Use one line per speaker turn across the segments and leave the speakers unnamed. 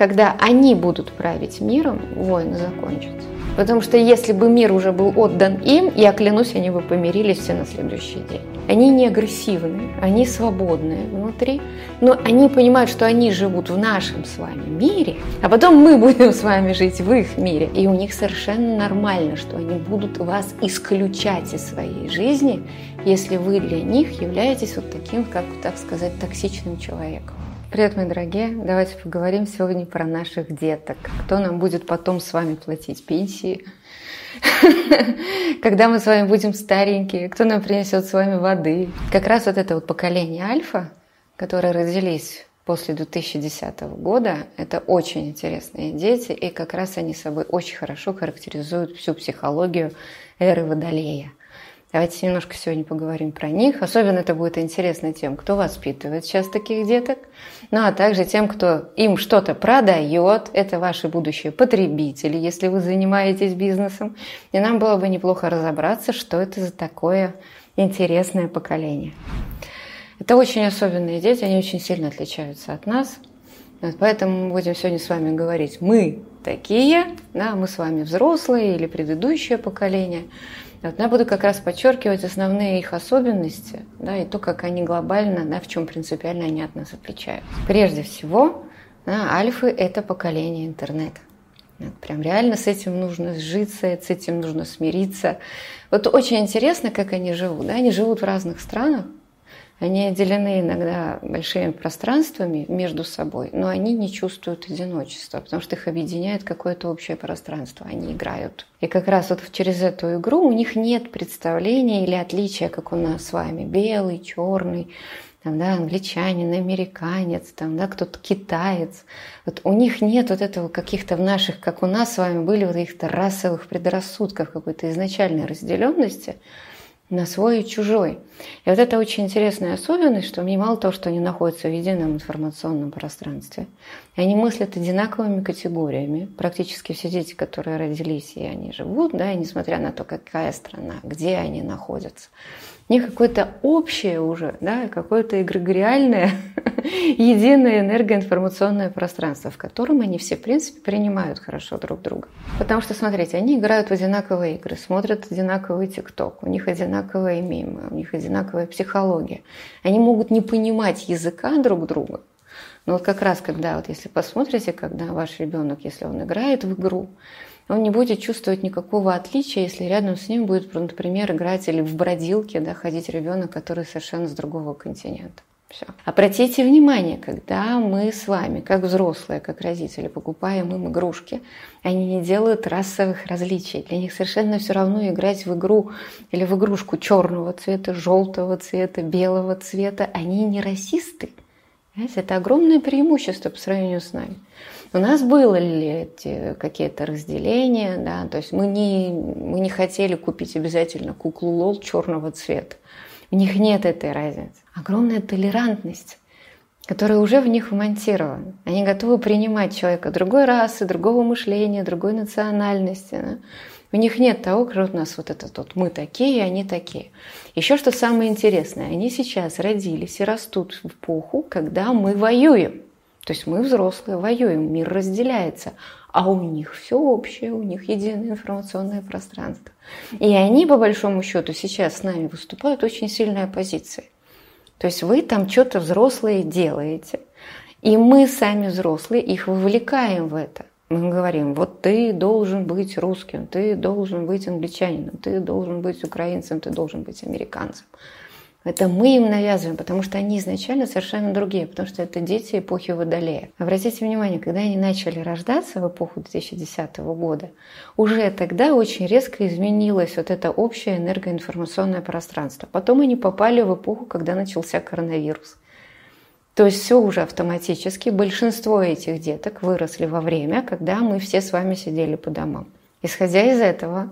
когда они будут править миром, войны закончатся. Потому что если бы мир уже был отдан им, я клянусь, они бы помирились все на следующий день. Они не агрессивны, они свободные внутри, но они понимают, что они живут в нашем с вами мире, а потом мы будем с вами жить в их мире. И у них совершенно нормально, что они будут вас исключать из своей жизни, если вы для них являетесь вот таким, как так сказать, токсичным человеком. Привет, мои дорогие! Давайте поговорим сегодня про наших деток. Кто нам будет потом с вами платить пенсии? Когда мы с вами будем старенькие? Кто нам принесет с вами воды? Как раз вот это вот поколение альфа, которые родились после 2010 года, это очень интересные дети, и как раз они собой очень хорошо характеризуют всю психологию эры Водолея. Давайте немножко сегодня поговорим про них. Особенно это будет интересно тем, кто воспитывает сейчас таких деток, ну а также тем, кто им что-то продает. Это ваши будущие потребители, если вы занимаетесь бизнесом. И нам было бы неплохо разобраться, что это за такое интересное поколение. Это очень особенные дети, они очень сильно отличаются от нас. Вот поэтому мы будем сегодня с вами говорить, мы такие, да, мы с вами взрослые или предыдущее поколение – вот, я буду как раз подчеркивать основные их особенности, да, и то, как они глобально, да, в чем принципиально они от нас отличаются. Прежде всего, да, альфы – это поколение интернета. Вот, прям реально с этим нужно сжиться, с этим нужно смириться. Вот очень интересно, как они живут. Да? Они живут в разных странах, они отделены иногда большими пространствами между собой, но они не чувствуют одиночества, потому что их объединяет какое-то общее пространство. Они играют. И как раз вот через эту игру у них нет представления или отличия, как у нас с вами. Белый, черный, там, да, англичанин, американец, там, да, кто-то китаец. Вот у них нет вот этого каких-то в наших, как у нас с вами были, вот каких-то расовых предрассудков, какой-то изначальной разделенности – на свой и чужой. И вот это очень интересная особенность, что мне мало того, что они находятся в едином информационном пространстве, они мыслят одинаковыми категориями. Практически все дети, которые родились, и они живут, да, и несмотря на то, какая страна, где они находятся, них какое-то общее уже, да, какое-то эгрегориальное, единое энергоинформационное пространство, в котором они все, в принципе, принимают хорошо друг друга. Потому что, смотрите, они играют в одинаковые игры, смотрят одинаковый ТикТок, у них одинаковые мемы, у них одинаковая психология. Они могут не понимать языка друг друга, но вот как раз, когда, вот если посмотрите, когда ваш ребенок, если он играет в игру, он не будет чувствовать никакого отличия, если рядом с ним будет, например, играть или в бродилке, да, ходить ребенок, который совершенно с другого континента. Все. Обратите внимание, когда мы с вами, как взрослые, как родители, покупаем им игрушки, они не делают расовых различий. Для них совершенно все равно играть в игру или в игрушку черного цвета, желтого цвета, белого цвета. Они не расисты. Это огромное преимущество по сравнению с нами. У нас было ли эти какие-то разделения, да, то есть мы не, мы не хотели купить обязательно куклу лол черного цвета. У них нет этой разницы. Огромная толерантность, которая уже в них вмонтирована. Они готовы принимать человека другой расы, другого мышления, другой национальности. Да? У них нет того, как у нас вот этот вот мы такие, они такие. Еще что самое интересное, они сейчас родились и растут в эпоху, когда мы воюем. То есть мы взрослые воюем, мир разделяется, а у них все общее, у них единое информационное пространство. И они, по большому счету, сейчас с нами выступают очень сильной оппозицией. То есть вы там что-то взрослые делаете, и мы сами взрослые их вовлекаем в это. Мы говорим, вот ты должен быть русским, ты должен быть англичанином, ты должен быть украинцем, ты должен быть американцем. Это мы им навязываем, потому что они изначально совершенно другие, потому что это дети эпохи Водолея. Обратите внимание, когда они начали рождаться в эпоху 2010 года, уже тогда очень резко изменилось вот это общее энергоинформационное пространство. Потом они попали в эпоху, когда начался коронавирус. То есть все уже автоматически, большинство этих деток выросли во время, когда мы все с вами сидели по домам. Исходя из этого,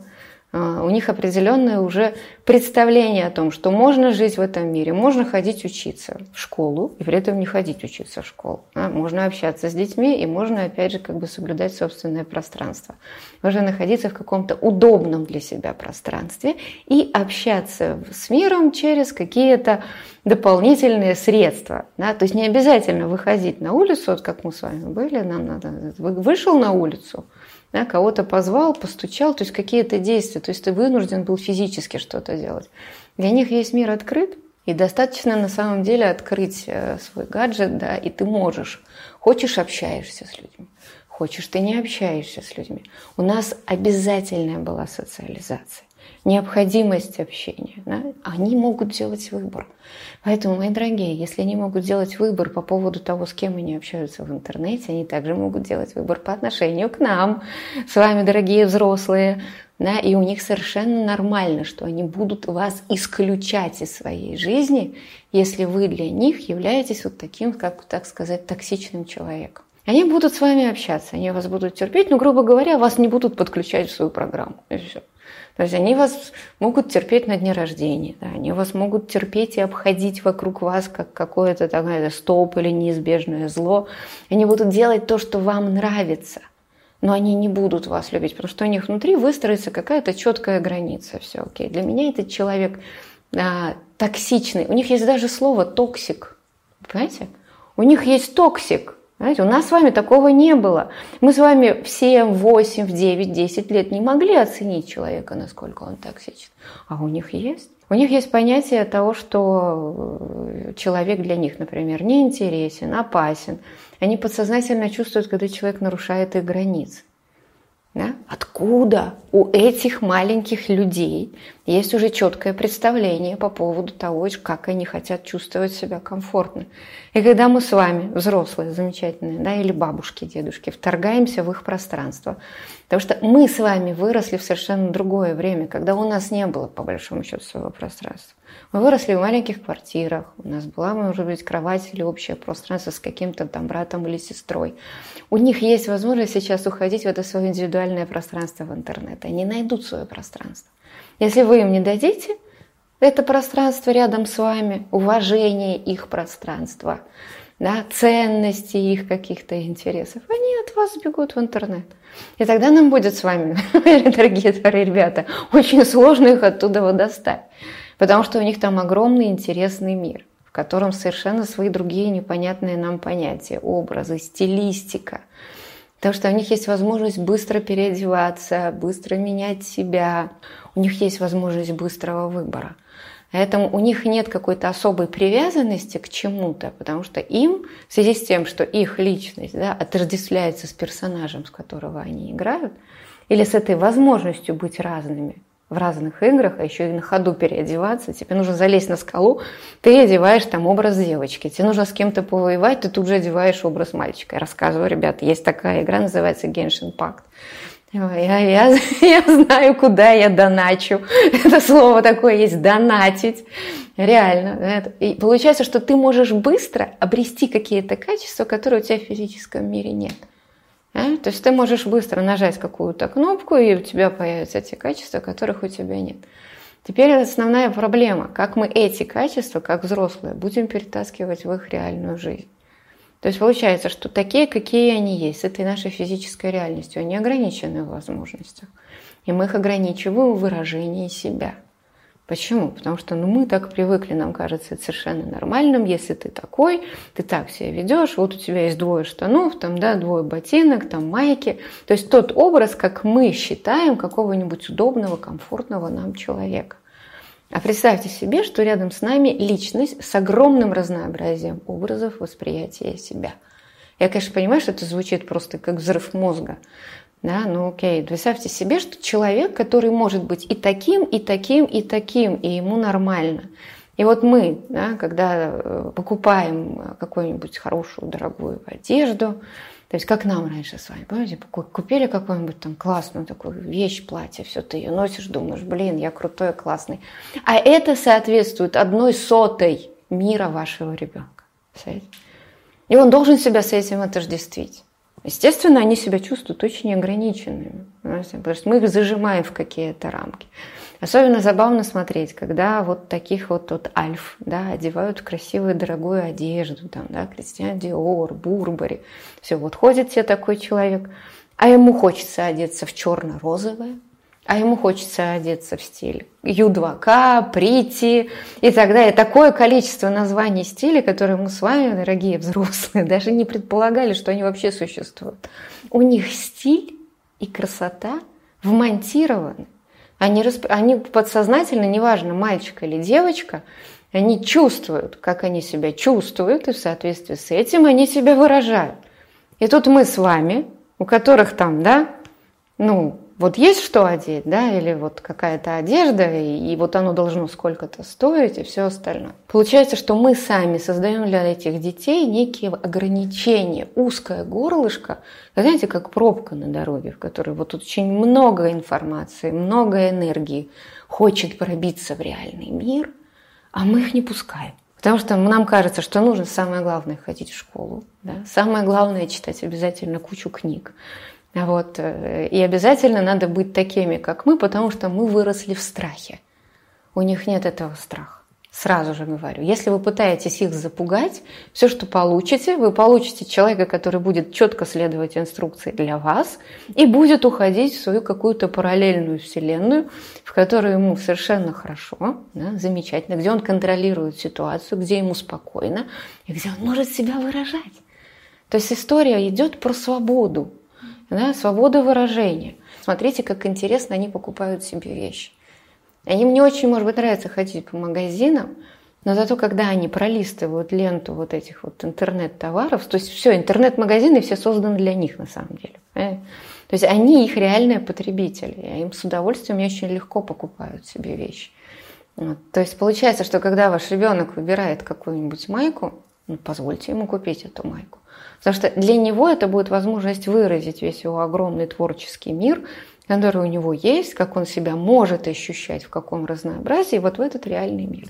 у них определенное уже представление о том, что можно жить в этом мире, можно ходить учиться в школу и при этом не ходить учиться в школу. Можно общаться с детьми и можно, опять же, как бы соблюдать собственное пространство. Можно находиться в каком-то удобном для себя пространстве и общаться с миром через какие-то дополнительные средства. Да? То есть не обязательно выходить на улицу, вот как мы с вами были, нам надо, вышел на улицу, да, кого-то позвал, постучал, то есть какие-то действия, то есть ты вынужден был физически что-то делать. Для них весь мир открыт, и достаточно на самом деле открыть э, свой гаджет, да, и ты можешь. Хочешь, общаешься с людьми. Хочешь, ты не общаешься с людьми. У нас обязательная была социализация необходимость общения, да, они могут делать выбор. Поэтому, мои дорогие, если они могут делать выбор по поводу того, с кем они общаются в интернете, они также могут делать выбор по отношению к нам, с вами, дорогие взрослые, да, и у них совершенно нормально, что они будут вас исключать из своей жизни, если вы для них являетесь вот таким, как так сказать, токсичным человеком. Они будут с вами общаться, они вас будут терпеть, но, грубо говоря, вас не будут подключать в свою программу. И все. То есть они вас могут терпеть на дне рождения, да, они вас могут терпеть и обходить вокруг вас как какое-то такое стоп или неизбежное зло. Они будут делать то, что вам нравится, но они не будут вас любить, потому что у них внутри выстроится какая-то четкая граница. Все окей. Для меня этот человек а, токсичный. У них есть даже слово toxic. Понимаете? У них есть toxic. Знаете, у нас с вами такого не было. Мы с вами в 7, 8, в 9, 10 лет не могли оценить человека, насколько он токсичен. А у них есть. У них есть понятие того, что э, человек для них, например, неинтересен, опасен. Они подсознательно чувствуют, когда человек нарушает их границы. Да? Откуда у этих маленьких людей есть уже четкое представление по поводу того, как они хотят чувствовать себя комфортно. И когда мы с вами, взрослые, замечательные, да, или бабушки, дедушки, вторгаемся в их пространство, потому что мы с вами выросли в совершенно другое время, когда у нас не было, по большому счету, своего пространства. Мы выросли в маленьких квартирах, у нас была, может быть, кровать или общее пространство с каким-то там братом или сестрой. У них есть возможность сейчас уходить в это свое индивидуальное пространство в интернет. Они найдут свое пространство. Если вы им не дадите это пространство рядом с вами, уважение их пространства, да, ценности их каких-то интересов, они от вас бегут в интернет. И тогда нам будет с вами, дорогие ребята, очень сложно их оттуда достать. Потому что у них там огромный интересный мир, в котором совершенно свои другие непонятные нам понятия, образы, стилистика. Потому что у них есть возможность быстро переодеваться, быстро менять себя. У них есть возможность быстрого выбора. Поэтому у них нет какой-то особой привязанности к чему-то, потому что им, в связи с тем, что их личность да, отождествляется с персонажем, с которого они играют, или с этой возможностью быть разными, в разных играх, а еще и на ходу переодеваться. Тебе нужно залезть на скалу, ты одеваешь там образ девочки. Тебе нужно с кем-то повоевать, ты тут же одеваешь образ мальчика. Я рассказываю, ребята, есть такая игра, называется Genshin Impact. Я, я, я знаю, куда я доначу. Это слово такое есть, донатить. Реально. И получается, что ты можешь быстро обрести какие-то качества, которые у тебя в физическом мире нет. А? То есть ты можешь быстро нажать какую-то кнопку, и у тебя появятся те качества, которых у тебя нет. Теперь основная проблема, как мы эти качества, как взрослые, будем перетаскивать в их реальную жизнь. То есть получается, что такие, какие они есть, с этой нашей физической реальностью, они ограничены в возможностях. И мы их ограничиваем в выражении себя – Почему? Потому что ну, мы так привыкли, нам кажется это совершенно нормальным, если ты такой, ты так себя ведешь, вот у тебя есть двое штанов, там, да, двое ботинок, там майки. То есть тот образ, как мы считаем какого-нибудь удобного, комфортного нам человека. А представьте себе, что рядом с нами личность с огромным разнообразием образов восприятия себя. Я, конечно, понимаю, что это звучит просто как взрыв мозга, да, ну окей, представьте себе, что человек, который может быть и таким, и таким, и таким, и ему нормально. И вот мы, да, когда э, покупаем какую-нибудь хорошую, дорогую одежду, то есть как нам раньше с вами, помните, купили какую-нибудь там классную такую вещь, платье, все, ты ее носишь, думаешь, блин, я крутой, классный. А это соответствует одной сотой мира вашего ребенка. И он должен себя с этим отождествить. Естественно, они себя чувствуют очень ограниченными, потому что мы их зажимаем в какие-то рамки. Особенно забавно смотреть, когда вот таких вот, вот альф да, одевают красивую дорогую одежду, там, да, Кристиан Диор, Бурбари. Все, вот ходит себе такой человек, а ему хочется одеться в черно-розовое, а ему хочется одеться в стиль Ю2К, Прити и так далее. Такое количество названий стилей, которые мы с вами, дорогие взрослые, даже не предполагали, что они вообще существуют. У них стиль и красота вмонтированы. Они, расп... они подсознательно, неважно, мальчик или девочка, они чувствуют, как они себя чувствуют, и в соответствии с этим они себя выражают. И тут мы с вами, у которых там, да, ну, вот есть что одеть, да, или вот какая-то одежда, и, и вот оно должно сколько-то стоить, и все остальное. Получается, что мы сами создаем для этих детей некие ограничения, узкое горлышко, знаете, как пробка на дороге, в которой вот тут очень много информации, много энергии, хочет пробиться в реальный мир, а мы их не пускаем. Потому что нам кажется, что нужно самое главное ходить в школу. Да? Самое главное читать обязательно кучу книг. Вот. Э, и обязательно надо быть такими, как мы, потому что мы выросли в страхе. У них нет этого страха. Сразу же говорю, если вы пытаетесь их запугать, все, что получите, вы получите человека, который будет четко следовать инструкции для вас и будет уходить в свою какую-то параллельную вселенную, в которой ему совершенно хорошо, да, замечательно, где он контролирует ситуацию, где ему спокойно и где он может себя выражать. То есть история идет про свободу, да, свободу выражения. Смотрите, как интересно они покупают себе вещи. Они мне очень, может быть, нравится ходить по магазинам, но зато когда они пролистывают ленту вот этих вот интернет-товаров, то есть все, интернет-магазины все созданы для них на самом деле. Понимаете? То есть они их реальные потребители, и им с удовольствием очень легко покупают себе вещи. Вот. То есть получается, что когда ваш ребенок выбирает какую-нибудь майку, ну, позвольте ему купить эту майку. Потому что для него это будет возможность выразить весь его огромный творческий мир, который у него есть, как он себя может ощущать, в каком разнообразии, вот в этот реальный мир.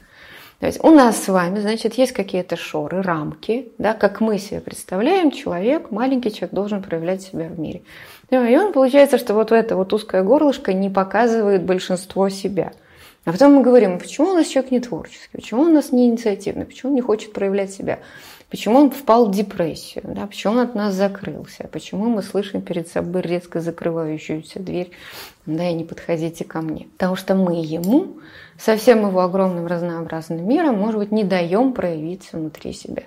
То есть у нас с вами, значит, есть какие-то шоры, рамки, да, как мы себе представляем, человек, маленький человек должен проявлять себя в мире. И он получается, что вот это вот узкое горлышко не показывает большинство себя. А потом мы говорим, «А почему у нас человек не творческий, почему у нас не инициативный, почему он не хочет проявлять себя почему он впал в депрессию, да, почему он от нас закрылся, почему мы слышим перед собой резко закрывающуюся дверь, да, и не подходите ко мне. Потому что мы ему со всем его огромным разнообразным миром, может быть, не даем проявиться внутри себя.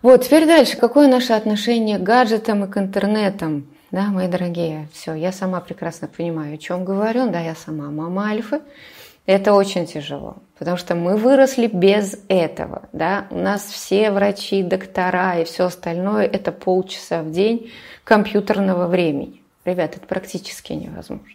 Вот, теперь дальше. Какое наше отношение к гаджетам и к интернетам? Да, мои дорогие, все, я сама прекрасно понимаю, о чем говорю. Да, я сама мама Альфы. Это очень тяжело, потому что мы выросли без этого. Да? У нас все врачи, доктора и все остальное – это полчаса в день компьютерного времени. Ребят, это практически невозможно.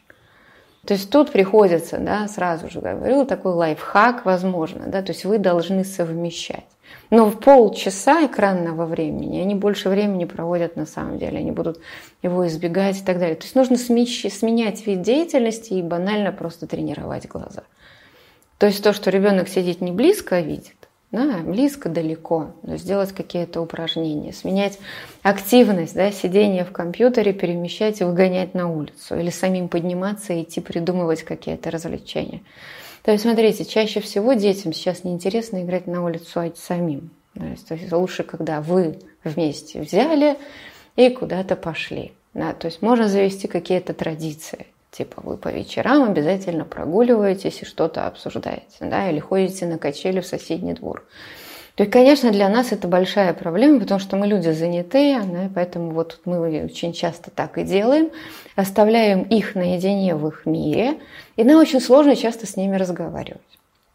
То есть тут приходится, да, сразу же говорю, такой лайфхак возможно, да, то есть вы должны совмещать. Но в полчаса экранного времени они больше времени проводят на самом деле, они будут его избегать и так далее. То есть нужно сменять вид деятельности и банально просто тренировать глаза. То есть то, что ребенок сидит не близко, а видит, да, близко, далеко, но сделать какие-то упражнения, сменять активность, да, сидение в компьютере, перемещать и выгонять на улицу, или самим подниматься и идти придумывать какие-то развлечения. То есть, смотрите, чаще всего детям сейчас неинтересно играть на улицу а самим. То есть, лучше, когда вы вместе взяли и куда-то пошли. Да, то есть можно завести какие-то традиции. Типа вы по вечерам обязательно прогуливаетесь и что-то обсуждаете, да, или ходите на качели в соседний двор. То есть, конечно, для нас это большая проблема, потому что мы люди занятые, да, поэтому вот мы очень часто так и делаем, оставляем их наедине в их мире, и нам очень сложно часто с ними разговаривать.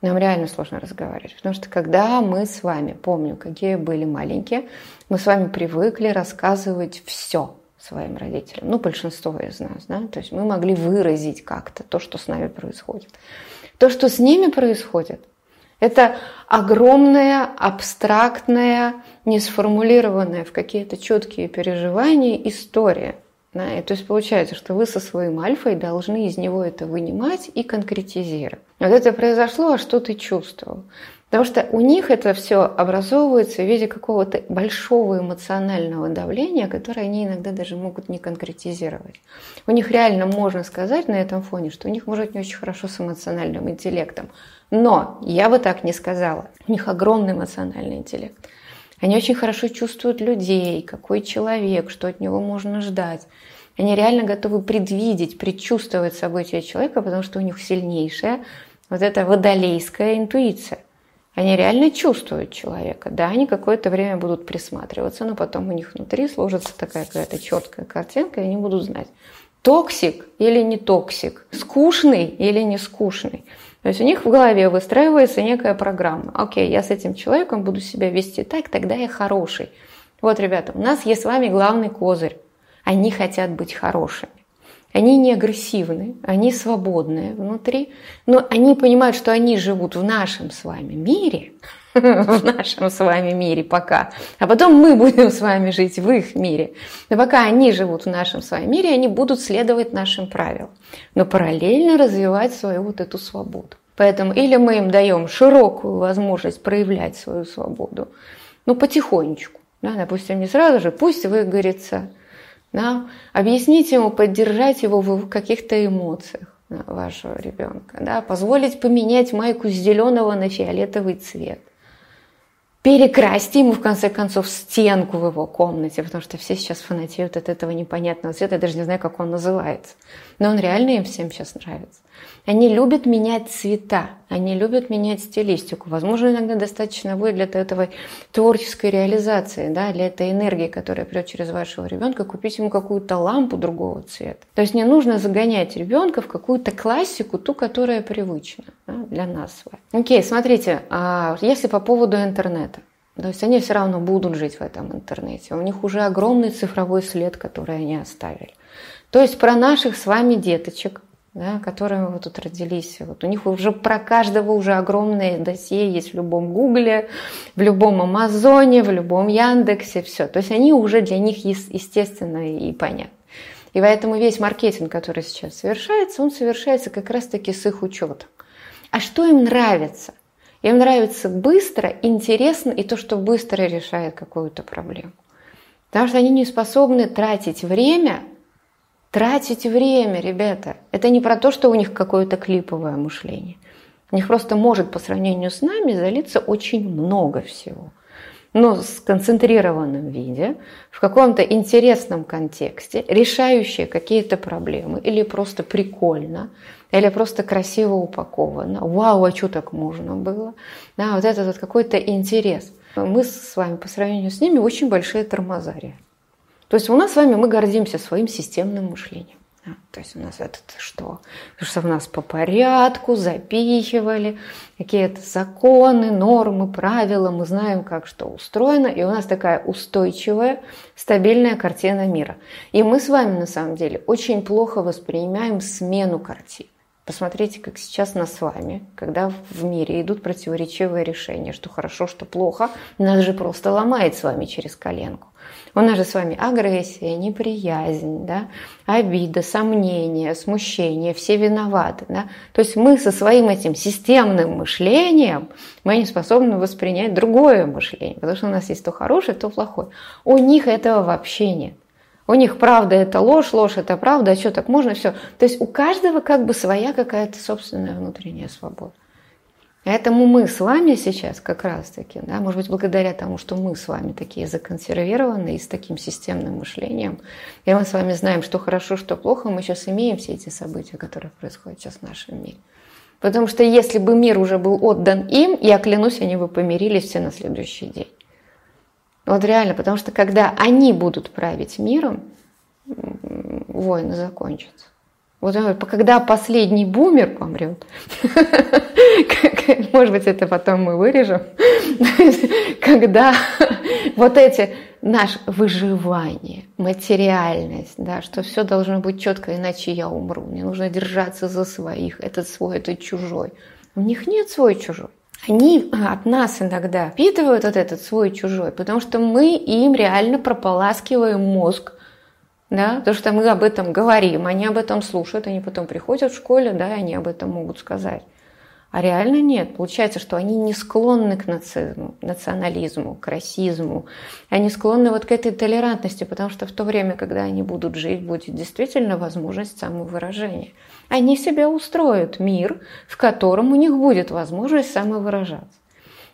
Нам реально сложно разговаривать, потому что когда мы с вами, помню, какие были маленькие, мы с вами привыкли рассказывать все, своим родителям, ну, большинство из нас, да, то есть мы могли выразить как-то то, что с нами происходит. То, что с ними происходит, это огромная, абстрактная, не сформулированная в какие-то четкие переживания история. Да? И то есть получается, что вы со своим альфой должны из него это вынимать и конкретизировать. Вот это произошло, а что ты чувствовал? Потому что у них это все образовывается в виде какого-то большого эмоционального давления, которое они иногда даже могут не конкретизировать. У них реально можно сказать на этом фоне, что у них может не очень хорошо с эмоциональным интеллектом. Но я бы так не сказала. У них огромный эмоциональный интеллект. Они очень хорошо чувствуют людей, какой человек, что от него можно ждать. Они реально готовы предвидеть, предчувствовать события человека, потому что у них сильнейшая вот эта водолейская интуиция. Они реально чувствуют человека. Да, они какое-то время будут присматриваться, но потом у них внутри сложится такая какая-то четкая картинка, и они будут знать, toxic или не toxic, скучный или не скучный. То есть у них в голове выстраивается некая программа. Окей, я с этим человеком буду себя вести так, тогда я хороший. Вот, ребята, у нас есть с вами главный козырь. Они хотят быть хорошими. Они не агрессивны, они свободные внутри, но они понимают, что они живут в нашем с вами мире, в нашем с вами мире пока, а потом мы будем с вами жить в их мире. Но пока они живут в нашем с вами мире, они будут следовать нашим правилам, но параллельно развивать свою вот эту свободу. Поэтому или мы им даем широкую возможность проявлять свою свободу, ну потихонечку, да, допустим, не сразу же, пусть выгорится, да? Объяснить ему, поддержать его в каких-то эмоциях вашего ребенка. Да? Позволить поменять майку с зеленого на фиолетовый цвет. Перекрасить ему, в конце концов, стенку в его комнате, потому что все сейчас фанатеют от этого непонятного цвета. Я даже не знаю, как он называется. Но он реально им всем сейчас нравится. Они любят менять цвета, они любят менять стилистику. Возможно, иногда достаточно будет для этого творческой реализации, да, для этой энергии, которая придет через вашего ребенка, купить ему какую-то лампу другого цвета. То есть не нужно загонять ребенка в какую-то классику, ту, которая привычна да, для нас. Окей, смотрите, а если по поводу интернета. То есть они все равно будут жить в этом интернете. У них уже огромный цифровой след, который они оставили. То есть про наших с вами деточек, да, которыми вы тут родились. Вот у них уже про каждого уже огромное досье есть в любом Гугле, в любом Амазоне, в любом Яндексе, все. То есть они уже для них естественно и понятно. И поэтому весь маркетинг, который сейчас совершается, он совершается как раз-таки с их учетом. А что им нравится? Им нравится быстро, интересно и то, что быстро решает какую-то проблему. Потому что они не способны тратить время – Тратить время, ребята. Это не про то, что у них какое-то клиповое мышление. У них просто может по сравнению с нами залиться очень много всего. Но в сконцентрированном виде, в каком-то интересном контексте, решающие какие-то проблемы, или просто прикольно, или просто красиво упаковано. Вау, а что так можно было? Да, вот этот вот какой-то интерес. Мы с вами по сравнению с ними очень большие тормозари. То есть у нас с вами мы гордимся своим системным мышлением. То есть у нас это что? Потому что у нас по порядку запихивали какие-то законы, нормы, правила, мы знаем, как что устроено, и у нас такая устойчивая, стабильная картина мира. И мы с вами на самом деле очень плохо воспринимаем смену картин. Посмотрите, как сейчас нас с вами, когда в мире идут противоречивые решения, что хорошо, что плохо, нас же просто ломает с вами через коленку. У нас же с вами агрессия, неприязнь, да, обида, сомнения, смущение, все виноваты. Да? То есть мы со своим этим системным мышлением, мы не способны воспринять другое мышление, потому что у нас есть то хорошее, то плохое. У них этого вообще нет. У них правда это ложь, ложь это правда, а что так можно, все. То есть у каждого как бы своя какая-то собственная внутренняя свобода. Поэтому мы с вами сейчас как раз-таки, да, может быть, благодаря тому, что мы с вами такие законсервированные и с таким системным мышлением, и мы с вами знаем, что хорошо, что плохо, мы сейчас имеем все эти события, которые происходят сейчас в нашем мире. Потому что если бы мир уже был отдан им, я клянусь, они бы помирились все на следующий день. Вот реально, потому что когда они будут править миром, войны закончатся. Вот когда последний бумер помрет, может быть, это потом мы вырежем, когда вот эти наше выживание, материальность, да, что все должно быть четко, иначе я умру. Мне нужно держаться за своих, этот свой, этот чужой. У них нет свой чужой. Они от нас иногда впитывают вот этот свой чужой, потому что мы им реально прополаскиваем мозг да, потому что мы об этом говорим, они об этом слушают, они потом приходят в школе, да, и они об этом могут сказать. А реально нет. Получается, что они не склонны к нацизму, национализму, к расизму. Они склонны вот к этой толерантности, потому что в то время, когда они будут жить, будет действительно возможность самовыражения. Они себе устроят мир, в котором у них будет возможность самовыражаться.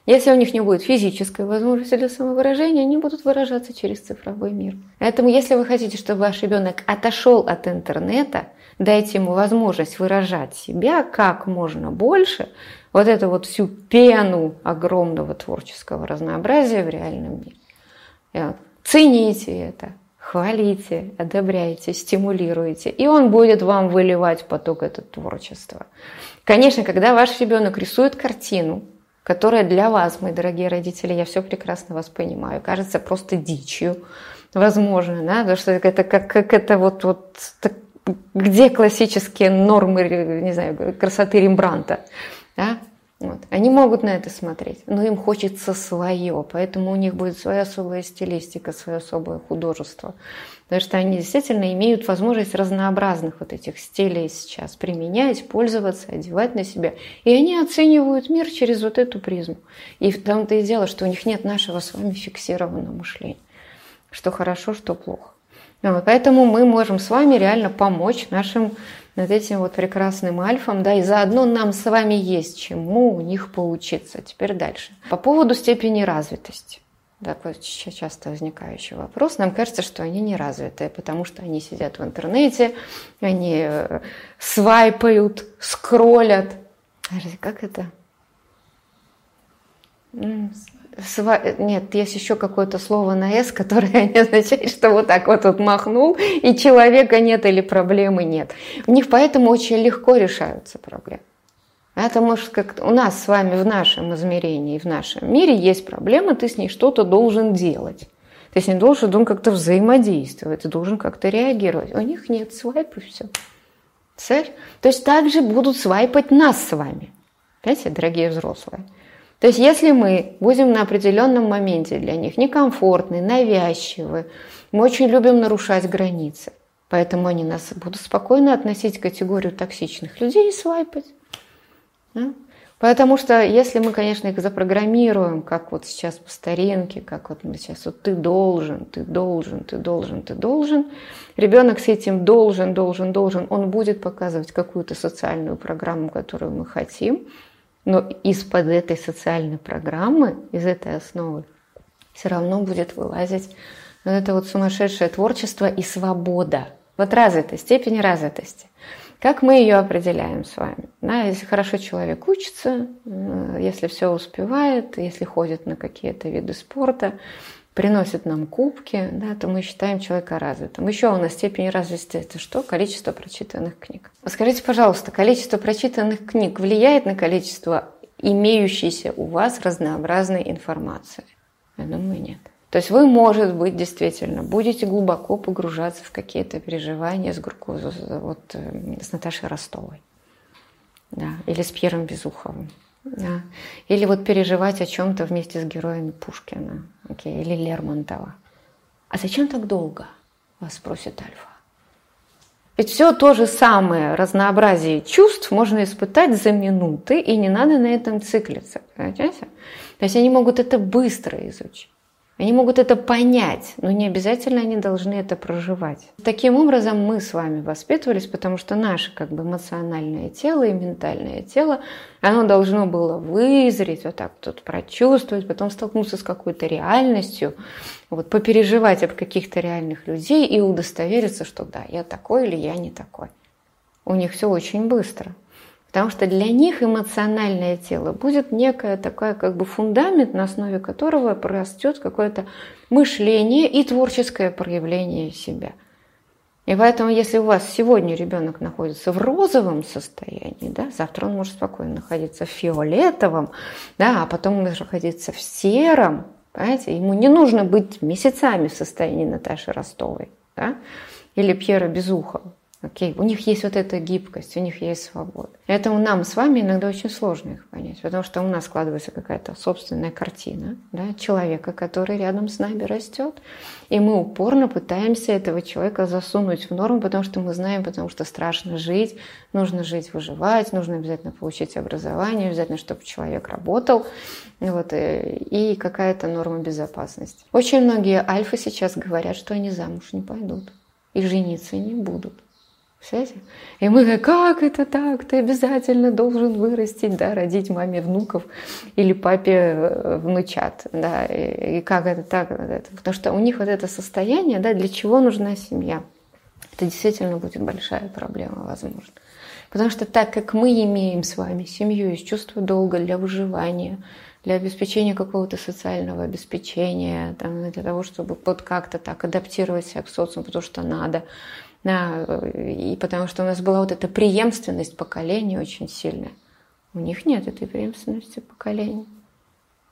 Если у них не будет физической возможности для самовыражения, они будут выражаться через цифровой мир. Поэтому, если вы хотите, чтобы ваш ребенок отошел от интернета, дайте ему возможность выражать себя как можно больше, вот эту вот всю пену огромного творческого разнообразия в реальном мире. Цените это, хвалите, одобряйте, стимулируйте, и он будет вам выливать поток этого творчества. Конечно, когда ваш ребенок рисует картину, которая для вас, мои дорогие родители, я все прекрасно вас понимаю, кажется просто дичью, возможно, да, потому что это как, как это вот, вот так, где классические нормы, не знаю, красоты Рембранта, да? Вот. Они могут на это смотреть, но им хочется свое, поэтому у них будет своя особая стилистика, свое особое художество. Потому что они действительно имеют возможность разнообразных вот этих стилей сейчас применять, пользоваться, одевать на себя. И они оценивают мир через вот эту призму. И в том-то и дело, что у них нет нашего с вами фиксированного мышления. Что хорошо, что плохо. Вот, поэтому мы можем с вами реально помочь нашим над этим вот прекрасным альфам, да, и заодно нам с вами есть чему у них поучиться. Теперь дальше. По поводу степени развитости. Такой часто возникающий вопрос. Нам кажется, что они не развитые, потому что они сидят в интернете, они э, свайпают, скроллят. Как это? Нет, есть еще какое-то слово на «с», которое не означает, что вот так вот вот махнул, и человека нет или проблемы нет. У них поэтому очень легко решаются проблемы. Это может как у нас с вами в нашем измерении, в нашем мире есть проблема, ты с ней что-то должен делать. Ты с ней должен, должен как-то взаимодействовать, ты должен как-то реагировать. У них нет свайпа, все. Цель. То есть также будут свайпать нас с вами. Понимаете, дорогие взрослые. То есть если мы будем на определенном моменте для них некомфортны, навязчивы, мы очень любим нарушать границы, поэтому они нас будут спокойно относить к категорию токсичных людей и свайпать. Да? Потому что если мы, конечно, их запрограммируем, как вот сейчас по старинке, как вот мы сейчас, вот ты должен, ты должен, ты должен, ты должен, ребенок с этим должен, должен, должен, он будет показывать какую-то социальную программу, которую мы хотим, но из-под этой социальной программы, из этой основы, все равно будет вылазить вот это вот сумасшедшее творчество и свобода. Вот развитость, степень развитости. Как мы ее определяем с вами? Да, если хорошо человек учится, э, если все успевает, если ходит на какие-то виды спорта, приносит нам кубки, да, то мы считаем человека развитым. Еще у нас степень развития это что? Количество прочитанных книг. Скажите, пожалуйста, количество прочитанных книг влияет на количество имеющейся у вас разнообразной информации? Я думаю, нет. То есть вы, может быть, действительно будете глубоко погружаться в какие-то переживания с, вот, э, с Наташей Ростовой. Да, или с Пьером Безуховым. Да. Или вот переживать о чем-то вместе с героями Пушкина окей, или Лермонтова. А зачем так долго? Вас спросит Альфа. Ведь все то же самое разнообразие чувств можно испытать за минуты, и не надо на этом циклиться. Понимаете? То есть они могут это быстро изучить. Они могут это понять, но не обязательно они должны это проживать. Таким образом мы с вами воспитывались, потому что наше как бы эмоциональное тело и ментальное тело, оно должно было вызреть, вот так тут прочувствовать, потом столкнуться с какой-то реальностью, вот попереживать об каких-то реальных людей и удостовериться, что да, я такой или я не такой. У них все очень быстро. Потому что для них эмоциональное тело будет некое такое как бы фундамент, на основе которого растет какое-то мышление и творческое проявление себя. И поэтому, если у вас сегодня ребенок находится в розовом состоянии, да, завтра он может спокойно находиться в фиолетовом, да, а потом может находиться в сером, понимаете, ему не нужно быть месяцами в состоянии Наташи Ростовой, да, или Пьера Безухова. Окей, у них есть вот эта гибкость, у них есть свобода. Поэтому нам с вами иногда очень сложно их понять, потому что у нас складывается какая-то собственная картина да, человека, который рядом с нами растет, и мы упорно пытаемся этого человека засунуть в норму, потому что мы знаем, потому что страшно жить, нужно жить, выживать, нужно обязательно получить образование, обязательно, чтобы человек работал, вот, э, и какая-то норма безопасности. Очень многие альфы сейчас говорят, что они замуж не пойдут и жениться не будут Представляете? И мы говорим, как это так? Ты обязательно должен вырастить, да, родить маме внуков или папе э, внучат, да, и, и как это так? Потому что у них вот это состояние, да, для чего нужна семья? Это действительно будет большая проблема, возможно. Потому что так как мы имеем с вами семью из чувства долга для выживания, для обеспечения какого-то социального обеспечения, там, для того, чтобы вот как-то так адаптировать себя к социуму, потому что надо, да, и потому что у нас была вот эта преемственность поколений очень сильная. У них нет этой преемственности поколений.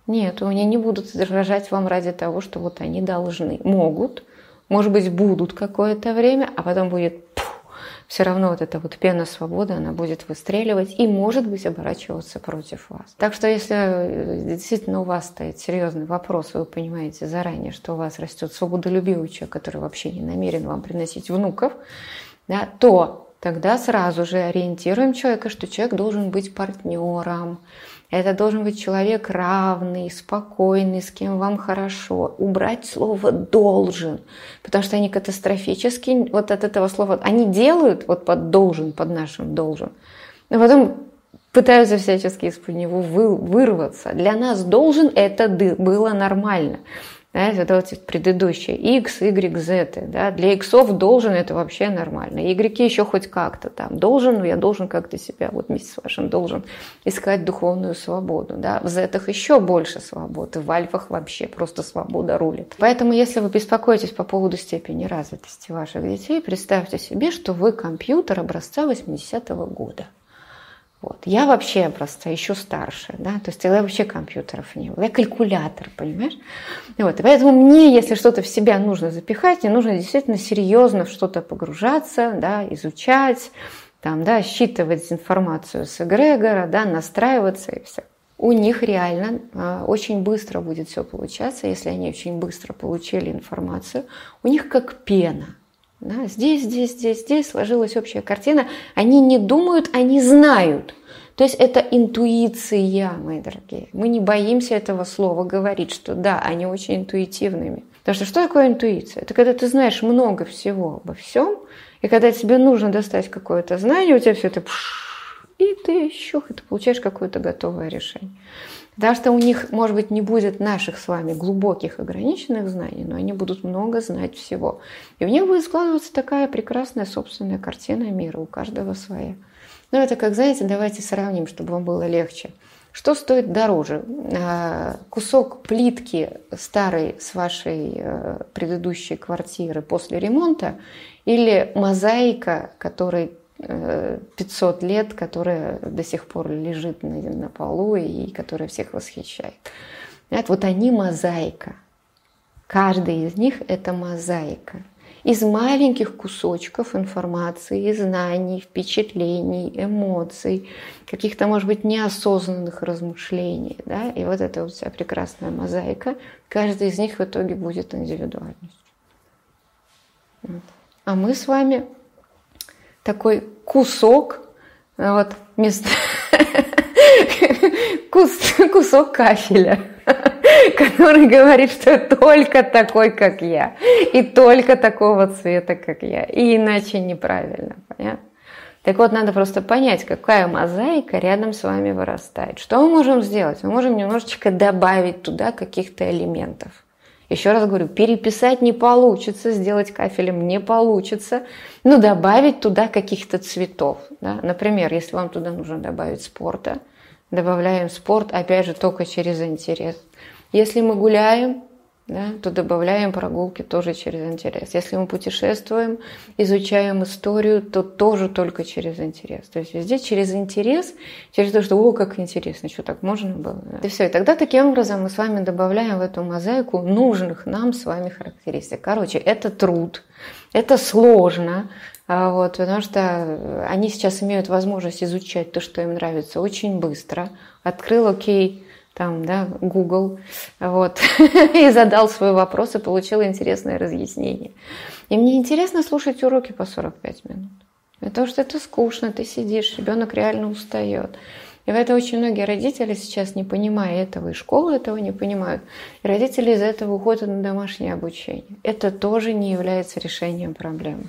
Нет, они не будут рожать вам ради того, что вот они должны. Могут, может быть, будут какое-то время, а потом будет все равно вот эта вот пена свободы, она будет выстреливать и, может быть, оборачиваться против вас. Так что если э, действительно у вас стоит серьезный вопрос, вы понимаете заранее, что у вас растет свободолюбивый человек, который вообще не намерен вам приносить внуков, да, то тогда сразу же ориентируем человека, что человек должен быть партнером, это должен быть человек равный, спокойный, с кем вам хорошо. Убрать слово «должен», потому что они катастрофически вот от этого слова, они делают вот под «должен», под нашим «должен», но потом пытаются всячески из-под него вырваться. Для нас «должен» это было нормально. Да, это вот предыдущие x, y, z. Да. Для x должен это вообще нормально. Y еще хоть как-то там. Должен, я должен как-то себя, вот вместе с вашим, должен искать духовную свободу. Да. В z еще больше свободы, в альфах вообще просто свобода рулит. Поэтому, если вы беспокоитесь по поводу степени развитости ваших детей, представьте себе, что вы компьютер образца 80-го года. Вот. Я вообще просто еще старше, да, то есть тогда вообще компьютеров не было. Я калькулятор, понимаешь? Вот. И поэтому мне, если что-то в себя нужно запихать, мне нужно действительно серьезно в что-то погружаться, да, изучать, там, да, считывать информацию с эгрегора, да, настраиваться и все. У них реально э, очень быстро будет все получаться, если они очень быстро получили информацию. У них как пена – да, здесь, здесь, здесь, здесь сложилась общая картина. Они не думают, они знают. То есть это интуиция, мои дорогие. Мы не боимся этого слова говорить, что да, они очень интуитивными. Потому что что такое интуиция? Это когда ты знаешь много всего обо всем, и когда тебе нужно достать какое-то знание, у тебя все это пш, и ты щух, и ты получаешь какое-то готовое решение. Потому что у них, может быть, не будет наших с вами глубоких ограниченных знаний, но они будут много знать всего. И в них будет складываться такая прекрасная собственная картина мира, у каждого своя. Ну, это как, знаете, давайте сравним, чтобы вам было легче. Что стоит дороже? А, кусок плитки старой с вашей э, предыдущей квартиры после ремонта или мозаика, которой 500 лет, которая до сих пор лежит на, на полу и которая всех восхищает. Знаете, вот они мозаика. Каждый из них это мозаика. Из маленьких кусочков информации, знаний, впечатлений, эмоций, каких-то, может быть, неосознанных размышлений. Да? И вот эта вот вся прекрасная мозаика, каждый из них в итоге будет индивидуальностью. А мы с вами такой кусок, вот, мест... кусок кафеля, который говорит, что только такой, как я, и только такого цвета, как я, и иначе неправильно, понятно? Так вот, надо просто понять, какая мозаика рядом с вами вырастает. Что мы можем сделать? Мы можем немножечко добавить туда каких-то элементов. Еще раз говорю, переписать не получится, сделать кафелем не получится, но добавить туда каких-то цветов. Да? Например, если вам туда нужно добавить спорта, добавляем спорт, опять же, только через интерес. Если мы гуляем, да, то добавляем прогулки тоже через интерес. Если мы путешествуем, изучаем историю, то тоже только через интерес. То есть везде через интерес, через то, что «О, как интересно, что так можно было?» да? И все. И тогда таким образом мы с вами добавляем в эту мозаику нужных нам с вами характеристик. Короче, это труд, это сложно, а вот, потому что они сейчас имеют возможность изучать то, что им нравится, очень быстро. Открыл, окей, там, да, Google, вот, и задал свой вопрос и получил интересное разъяснение. И мне интересно слушать уроки по 45 минут. Потому что это скучно, ты сидишь, ребенок реально устает. И в это очень многие родители сейчас, не понимая этого, и школы этого не понимают, и родители из этого уходят на домашнее обучение. Это тоже не является решением проблемы.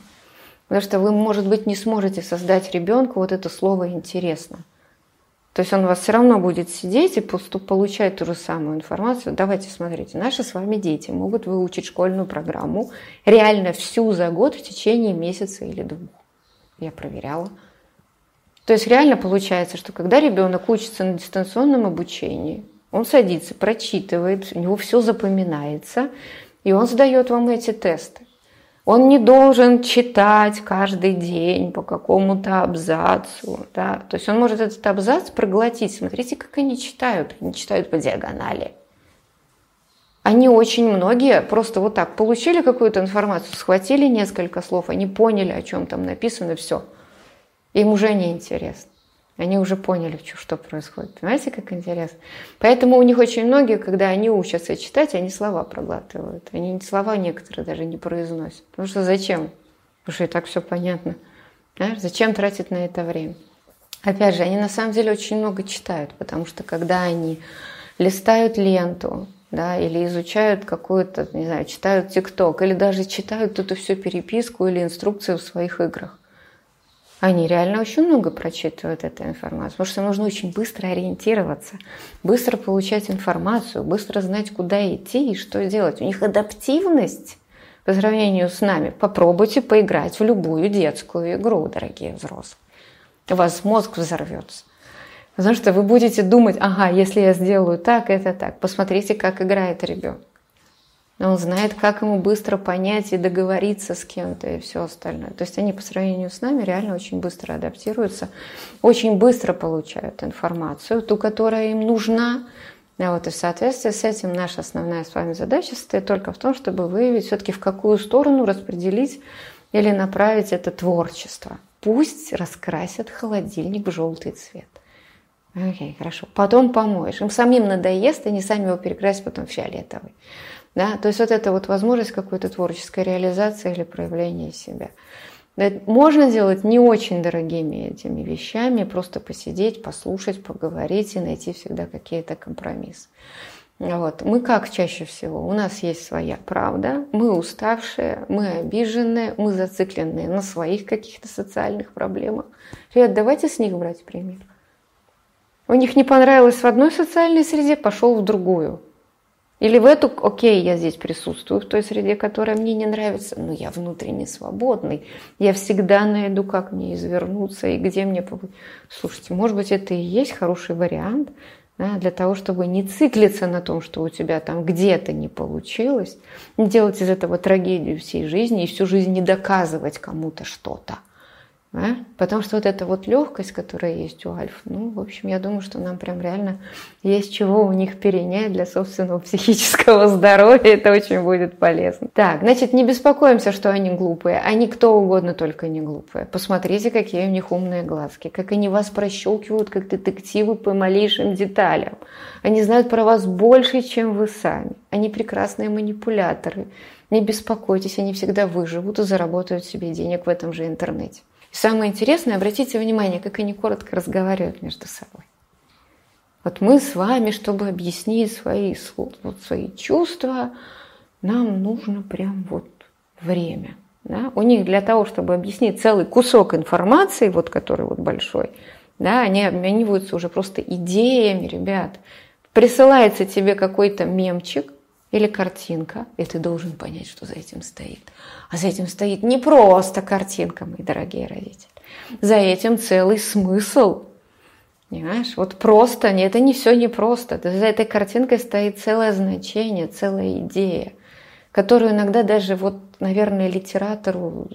Потому что вы, может быть, не сможете создать ребенку вот это слово «интересно». То есть он вас все равно будет сидеть и получать ту же самую информацию. Давайте смотрите, наши с вами дети могут выучить школьную программу реально всю за год в течение месяца или двух. Я проверяла. То есть реально получается, что когда ребенок учится на дистанционном обучении, он садится, прочитывает, у него все запоминается, и он сдает вам эти тесты. Он не должен читать каждый день по какому-то абзацу. Да? То есть он может этот абзац проглотить. Смотрите, как они читают. Они читают по диагонали. Они очень многие просто вот так получили какую-то информацию, схватили несколько слов, они поняли, о чем там написано, все. Им уже не интересно. Они уже поняли, что происходит. Понимаете, как интересно? Поэтому у них очень многие, когда они учатся читать, они слова проглатывают. Они слова некоторые даже не произносят. Потому что зачем? Потому что и так все понятно. Знаешь, зачем тратить на это время? Опять же, они на самом деле очень много читают, потому что когда они листают ленту, да, или изучают какую-то, не знаю, читают ТикТок, или даже читают эту всю переписку или инструкцию в своих играх. Они реально очень много прочитывают этой информации, потому что нужно очень быстро ориентироваться, быстро получать информацию, быстро знать, куда идти и что делать. У них адаптивность по сравнению с нами. Попробуйте поиграть в любую детскую игру, дорогие взрослые. У вас мозг взорвется. Потому что вы будете думать, ага, если я сделаю так, это так. Посмотрите, как играет ребенок. Он знает, как ему быстро понять и договориться с кем-то и все остальное. То есть они по сравнению с нами реально очень быстро адаптируются, очень быстро получают информацию, ту, которая им нужна. А вот и в соответствии с этим наша основная с вами задача состоит только в том, чтобы выявить все-таки в какую сторону распределить или направить это творчество. Пусть раскрасят холодильник в желтый цвет. Окей, хорошо. Потом помоешь. Им самим надоест, они сами его перекрасят потом в фиолетовый. Да? То есть вот это вот возможность какой-то творческой реализации или проявления себя. Можно делать не очень дорогими этими вещами, просто посидеть, послушать, поговорить и найти всегда какие-то компромиссы. Вот. Мы как чаще всего? У нас есть своя правда, мы уставшие, мы обиженные, мы зацикленные на своих каких-то социальных проблемах. Ребят, давайте с них брать пример. У них не понравилось в одной социальной среде, пошел в другую. Или в эту, окей, я здесь присутствую в той среде, которая мне не нравится, но я внутренне свободный. Я всегда найду, как мне извернуться и где мне. Слушайте, может быть, это и есть хороший вариант да, для того, чтобы не циклиться на том, что у тебя там где-то не получилось, не делать из этого трагедию всей жизни и всю жизнь не доказывать кому-то что-то. Да? Потому что вот эта вот легкость, которая есть у альф, ну, в общем, я думаю, что нам прям реально есть чего у них перенять для собственного психического здоровья. Это очень будет полезно. Так, значит, не беспокоимся, что они глупые. Они кто угодно, только не глупые. Посмотрите, какие у них умные глазки, как они вас прощелкивают, как детективы по малейшим деталям. Они знают про вас больше, чем вы сами. Они прекрасные манипуляторы. Не беспокойтесь, они всегда выживут и заработают себе денег в этом же интернете. И самое интересное, обратите внимание, как они коротко разговаривают между собой. Вот мы с вами, чтобы объяснить свои, вот свои чувства, нам нужно прям вот время. Да? У них для того, чтобы объяснить целый кусок информации, вот который вот большой, да, они обмениваются уже просто идеями, ребят. Присылается тебе какой-то мемчик, или картинка, и ты должен понять, что за этим стоит. А за этим стоит не просто картинка, мои дорогие родители. За этим целый смысл. Понимаешь? Вот просто, это не все не просто. За этой картинкой стоит целое значение, целая идея, которую иногда даже вот, наверное, литератору,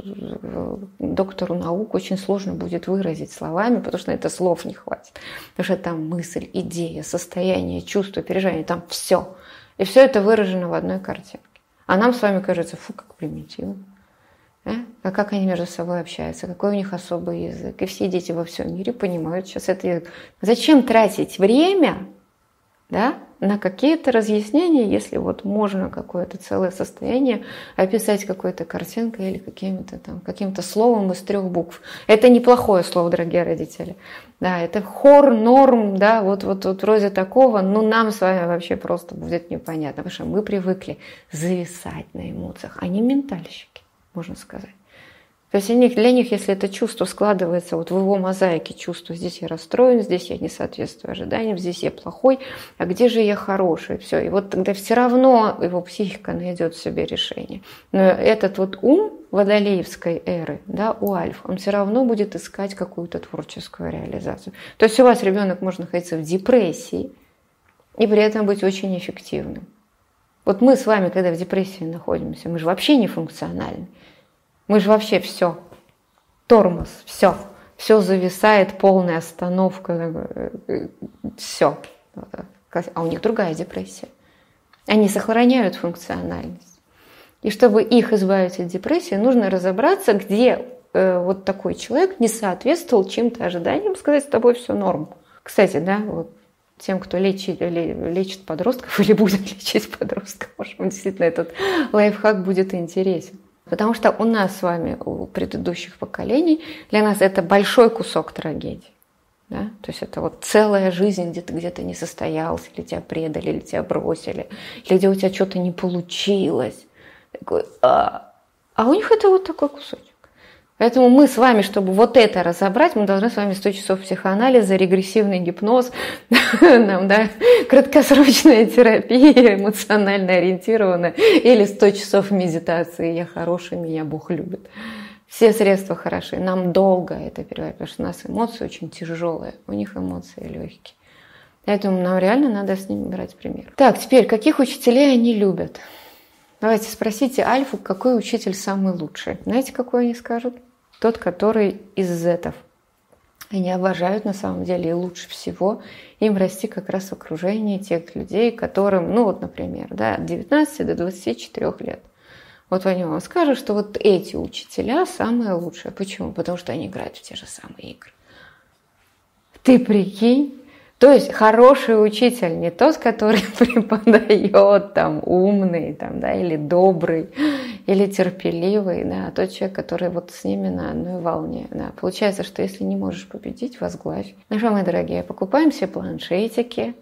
доктору наук очень сложно будет выразить словами, потому что на это слов не хватит. Потому что там мысль, идея, состояние, чувство, переживание, там все – и все это выражено в одной картинке. А нам с вами кажется, фу, как примитивно. Да? А как они между собой общаются, какой у них особый язык. И все дети во всем мире понимают сейчас это язык. Зачем тратить время да, на какие-то разъяснения, если вот можно какое-то целое состояние описать какой-то картинкой или каким-то там каким-то словом из трех букв. Это неплохое слово, дорогие родители. Да, это хор, норм, да, вот, вот, вот вроде такого, но нам с вами вообще просто будет непонятно, потому что мы привыкли зависать на эмоциях. Они ментальщики, можно сказать. То есть для них, если это чувство складывается вот в его мозаике чувства, здесь я расстроен, здесь я не соответствую ожиданиям, здесь я плохой, а где же я хороший? Все. И вот тогда все равно его психика найдет себе решение. Но этот вот ум водолеевской эры, да, у альф, он все равно будет искать какую-то творческую реализацию. То есть у вас ребенок может находиться в депрессии и при этом быть очень эффективным. Вот мы с вами, когда в депрессии находимся, мы же вообще не функциональны. Мы же вообще все. Тормоз, все. Все зависает, полная остановка, все. А у них другая депрессия. Они сохраняют функциональность. И чтобы их избавить от депрессии, нужно разобраться, где э, вот такой человек не соответствовал чьим-то ожиданиям, сказать, с тобой все норм. Кстати, да, вот тем, кто лечит, лечит подростков или будет лечить подростков, может, действительно этот лайфхак будет интересен. Потому что у нас с вами, у предыдущих поколений, для нас это большой кусок трагедии. Да? То есть это вот целая жизнь, где ты где-то не состоялся, или тебя предали, или тебя бросили, или где у тебя что-то не получилось. Такой, а, а у них это вот такой кусочек. Поэтому мы с вами, чтобы вот это разобрать, мы должны с вами 100 часов психоанализа, регрессивный гипноз, нам, да, краткосрочная терапия, эмоционально ориентированная, или 100 часов медитации «Я хороший, меня Бог любит». Все средства хороши. Нам долго это переваривать, потому что у нас эмоции очень тяжелые, у них эмоции легкие. Поэтому нам реально надо с ними брать пример. Так, теперь, каких учителей они любят? Давайте спросите Альфу, какой учитель самый лучший. Знаете, какой они скажут? Тот, который из зетов. Они обожают на самом деле и лучше всего им расти как раз в окружении тех людей, которым, ну вот, например, да, от 19 до 24 лет. Вот они вам скажут, что вот эти учителя самые лучшие. Почему? Потому что они играют в те же самые игры. Ты прикинь, то есть хороший учитель не тот, который преподает там умный там, да, или добрый, или терпеливый, да, а тот человек, который вот с ними на одной волне. Да. Получается, что если не можешь победить, возглавь. Ну что, мои дорогие, покупаем все планшетики,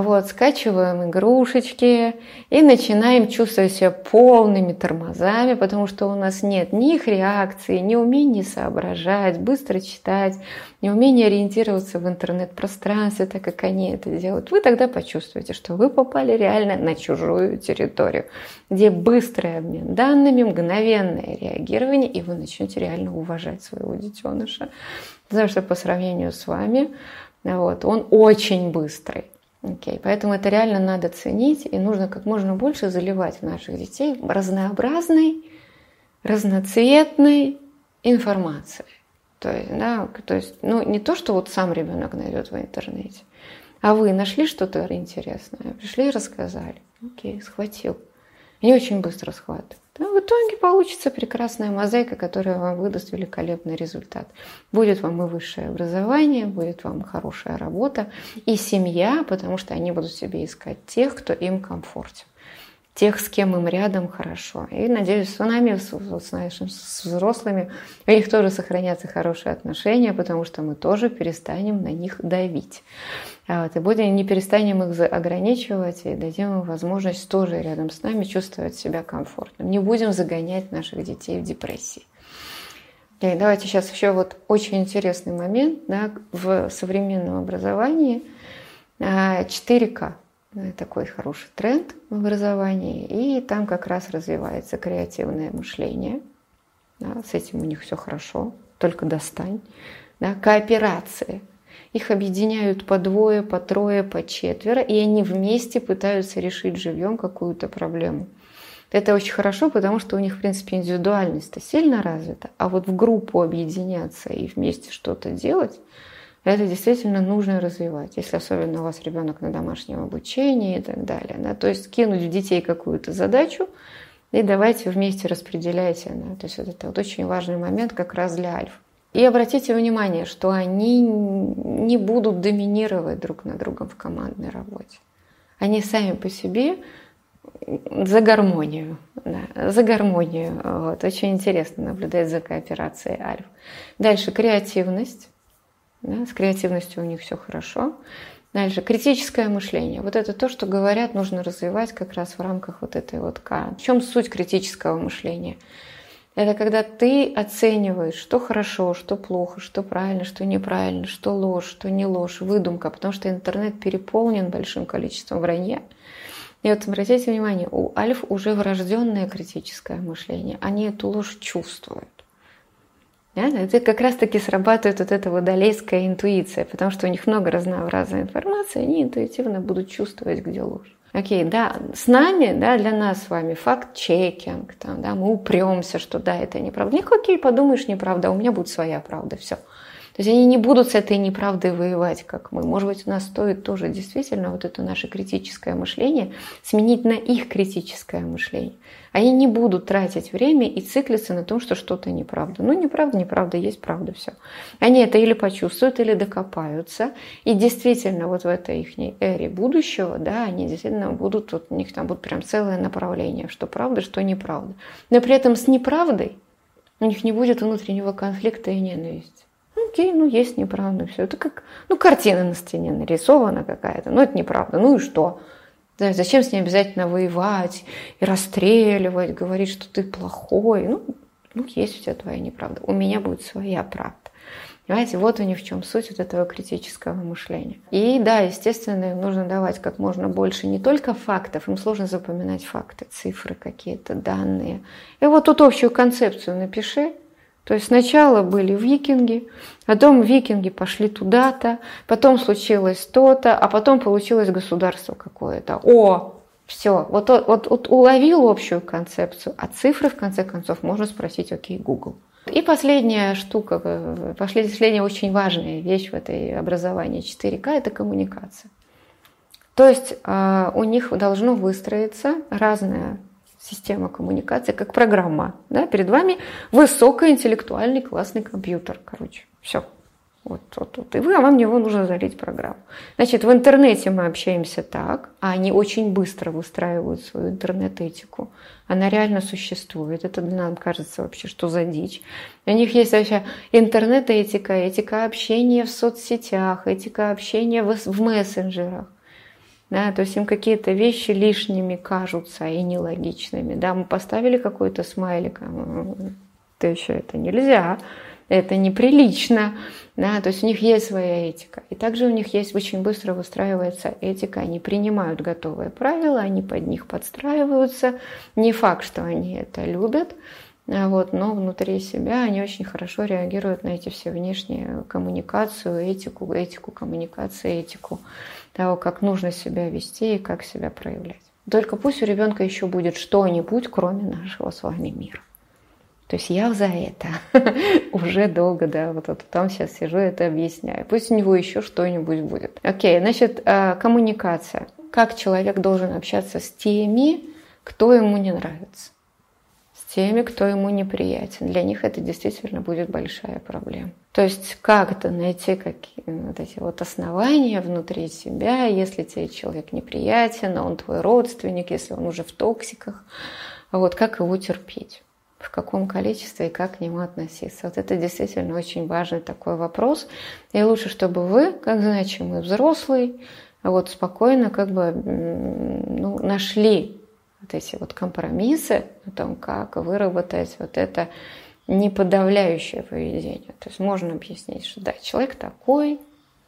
вот, скачиваем игрушечки и начинаем чувствовать себя полными тормозами, потому что у нас нет ни их реакции, ни умения соображать, быстро читать, ни умения ориентироваться в интернет-пространстве, так как они это делают. Вы тогда почувствуете, что вы попали реально на чужую территорию, где быстрый обмен данными, мгновенное реагирование, и вы начнете реально уважать своего детеныша. Потому что по сравнению с вами, вот, он очень быстрый. Окей, поэтому это реально надо ценить, и нужно как можно больше заливать в наших детей разнообразной, разноцветной информацией. То есть, да, то есть, ну, не то, что вот сам ребенок найдет в интернете, а вы нашли что-то интересное, пришли и рассказали. Окей, схватил. Они очень быстро схватывают то в итоге получится прекрасная мозаика, которая вам выдаст великолепный результат. Будет вам и высшее образование, будет вам хорошая работа и семья, потому что они будут себе искать тех, кто им комфортен тех, с кем им рядом хорошо. И надеюсь, с нами, с, с, нашими, с взрослыми, у них тоже сохранятся хорошие отношения, потому что мы тоже перестанем на них давить. А вот, и будем, не перестанем их ограничивать и дадим им возможность тоже рядом с нами чувствовать себя комфортно. Не будем загонять наших детей в депрессии. И давайте сейчас еще вот очень интересный момент да, в современном образовании 4К. А, такой хороший тренд в образовании, и там как раз развивается креативное мышление. Да, с этим у них все хорошо, только достань. Да, кооперация. Их объединяют по двое, по трое, по четверо, и они вместе пытаются решить живьем какую-то проблему. Это очень хорошо, потому что у них, в принципе, индивидуальность-то сильно развита, а вот в группу объединяться и вместе что-то делать – это действительно нужно развивать, если особенно у вас ребенок на домашнем обучении и так далее. Да? То есть кинуть в детей какую-то задачу и давайте вместе распределяйте. Да? То есть вот это вот очень важный момент как раз для альф. И обратите внимание, что они не будут доминировать друг на другом в командной работе. Они сами по себе за гармонию. Да, за гармонию. Вот. Очень интересно наблюдать за кооперацией альф. Дальше креативность. Да, с креативностью у них все хорошо. Дальше, критическое мышление. Вот это то, что говорят, нужно развивать как раз в рамках вот этой вот К. В чем суть критического мышления? Это когда ты оцениваешь, что хорошо, что плохо, что правильно, что неправильно, что ложь, что не ложь, выдумка, потому что интернет переполнен большим количеством вранья. И вот обратите внимание, у альф уже врожденное критическое мышление. Они эту ложь чувствуют. Да? Это как раз-таки срабатывает вот эта водолейская интуиция, потому что у них много разнообразной информации, они интуитивно будут чувствовать, где ложь. Окей, да, с нами, да, для нас с вами факт-чекинг, там, да, мы упремся, что да, это неправда. Них, окей, подумаешь, неправда, а у меня будет своя правда, все. То есть они не будут с этой неправдой воевать, как мы. Может быть, у нас стоит тоже действительно вот это наше критическое мышление сменить на их критическое мышление. Они не будут тратить время и циклиться на том, что что-то неправда. Ну, неправда, неправда, есть правда, все. Они это или почувствуют, или докопаются. И действительно, вот в этой их эре будущего, да, они действительно будут, вот у них там будет прям целое направление, что правда, что неправда. Но при этом с неправдой у них не будет внутреннего конфликта и ненависти. Окей, ну есть неправда, все. Это как, ну, картина на стене нарисована какая-то, ну, это неправда, ну и что? Да, зачем с ней обязательно воевать и расстреливать, говорить, что ты плохой? Ну, ну, есть у тебя твоя неправда. У меня будет своя правда. Понимаете, вот у них в чем суть вот этого критического мышления. И да, естественно, им нужно давать как можно больше не только фактов, им сложно запоминать факты, цифры какие-то, данные. И вот тут общую концепцию напиши, то есть сначала были викинги, потом викинги пошли туда-то, потом случилось то-то, а потом получилось государство какое-то. О, все, вот, вот, вот уловил общую концепцию, а цифры, в конце концов, можно спросить, окей, Google. И последняя штука, последняя очень важная вещь в этой образовании 4К – это коммуникация. То есть а, у них должно выстроиться разная система коммуникации, как программа. Да? Перед вами высокоинтеллектуальный классный компьютер, короче. Все. Вот, вот, вот. И вы, а вам в него нужно залить программу. Значит, в интернете мы общаемся так, а они очень быстро выстраивают свою интернет-этику. Она реально существует. Это нас кажется вообще, что за дичь. У них есть вообще интернет-этика, этика общения в соцсетях, этика общения в, в мессенджерах. Да, то есть им какие-то вещи лишними кажутся и нелогичными. Да, мы поставили какой-то смайлик, а то еще это нельзя, это неприлично. Да, то есть у них есть своя этика. И также у них есть очень быстро выстраивается этика. Они принимают готовые правила, они под них подстраиваются. Не факт, что они это любят, вот, но внутри себя они очень хорошо реагируют на эти все внешние коммуникацию, этику, этику коммуникации, этику того, как нужно себя вести и как себя проявлять. Только пусть у ребенка еще будет что-нибудь, кроме нашего с вами мира. То есть я за это уже долго, да, вот, вот там сейчас сижу это объясняю. Пусть у него еще что-нибудь будет. Окей, значит, э, коммуникация. Как человек должен общаться с теми, кто ему не нравится теми, кто ему неприятен. Для них это действительно будет большая проблема. То есть как-то найти какие вот эти вот основания внутри себя, если тебе человек неприятен, а он твой родственник, если он уже в токсиках, вот как его терпеть в каком количестве и как к нему относиться. Вот это действительно очень важный такой вопрос. И лучше, чтобы вы, как значимый взрослый, вот спокойно как бы ну, нашли вот эти вот компромиссы о том, как выработать вот это неподавляющее поведение. То есть можно объяснить, что да, человек такой,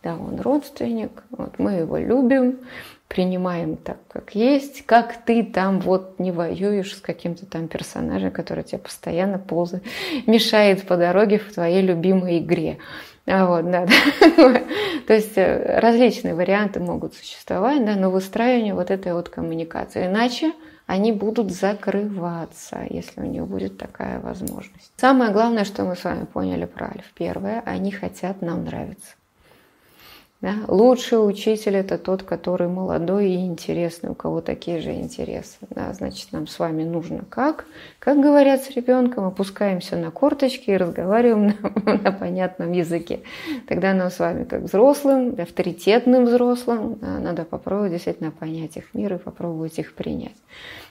да, он родственник, вот мы его любим, принимаем так, как есть, как ты там вот не воюешь с каким-то там персонажем, который тебе постоянно ползает, мешает по дороге в твоей любимой игре. А вот, да, да. То есть э, различные варианты могут существовать, да, но выстраивание вот этой вот коммуникации. Иначе они будут закрываться, если у них будет такая возможность. Самое главное, что мы с вами поняли про Альф. Первое, они хотят нам нравиться. Да? Лучший учитель это тот, который молодой и интересный, у кого такие же интересы. Да? Значит, нам с вами нужно как? Как говорят с ребенком, опускаемся на корточки и разговариваем на, на понятном языке. Тогда нам с вами, как взрослым, авторитетным взрослым, да, надо попробовать действительно понять их мир и попробовать их принять.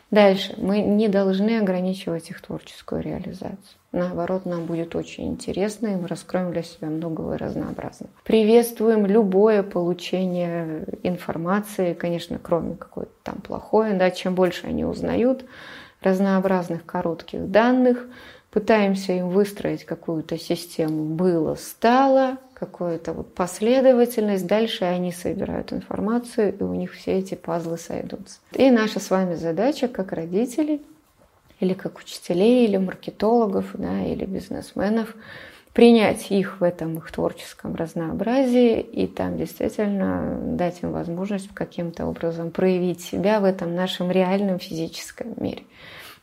Дальше. Мы не должны ограничивать их творческую реализацию. Наоборот, нам будет очень интересно, и мы раскроем для себя многого и разнообразного. Приветствуем любое получение информации, конечно, кроме какой-то там плохой, да, чем больше они узнают разнообразных коротких данных, пытаемся им выстроить какую-то систему было, стало, какую-то вот последовательность, дальше они собирают информацию, и у них все эти пазлы сойдутся. И наша с вами задача, как родителей, или как учителей, или маркетологов, да, или бизнесменов, принять их в этом их творческом разнообразии и там действительно дать им возможность каким-то образом проявить себя в этом нашем реальном физическом мире.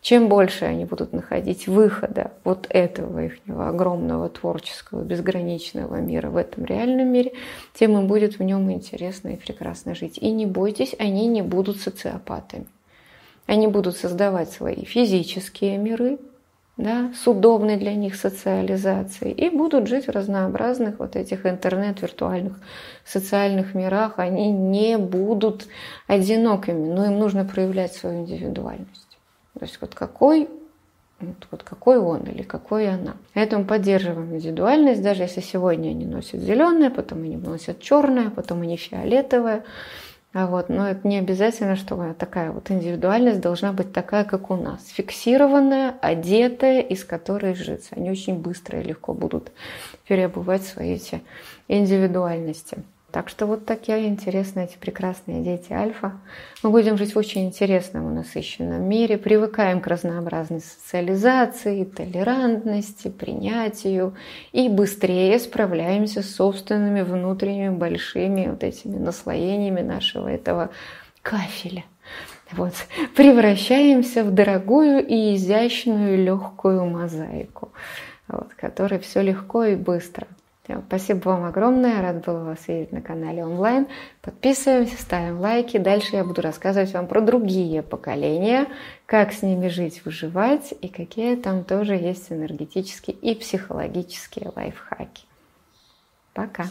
Чем больше они будут находить выхода вот этого их огромного творческого безграничного мира в этом реальном мире, тем им будет в нем интересно и прекрасно жить. И не бойтесь, они не будут социопатами. Они будут создавать свои физические миры, да, с удобной для них социализацией и будут жить в разнообразных вот этих интернет-виртуальных социальных мирах. Они не будут одинокими, но им нужно проявлять свою индивидуальность. То есть вот какой вот, какой он или какой она. Поэтому поддерживаем индивидуальность, даже если сегодня они носят зеленое, потом они носят черное, потом они фиолетовое. А вот, но это не обязательно, что такая вот индивидуальность должна быть такая, как у нас. Фиксированная, одетая, из которой жить. Они очень быстро и легко будут переобувать свои эти индивидуальности. Так что вот такие интересные эти прекрасные дети Альфа. Мы будем жить в очень интересном и насыщенном мире, привыкаем к разнообразной социализации, толерантности, принятию и быстрее справляемся с собственными внутренними большими вот этими наслоениями нашего этого кафеля. Вот, превращаемся в дорогую и изящную легкую мозаику, вот, которой все легко и быстро – Спасибо вам огромное, рад была вас видеть на канале онлайн. Подписываемся, ставим лайки. Дальше я буду рассказывать вам про другие поколения, как с ними жить, выживать и какие там тоже есть энергетические и психологические лайфхаки. Пока!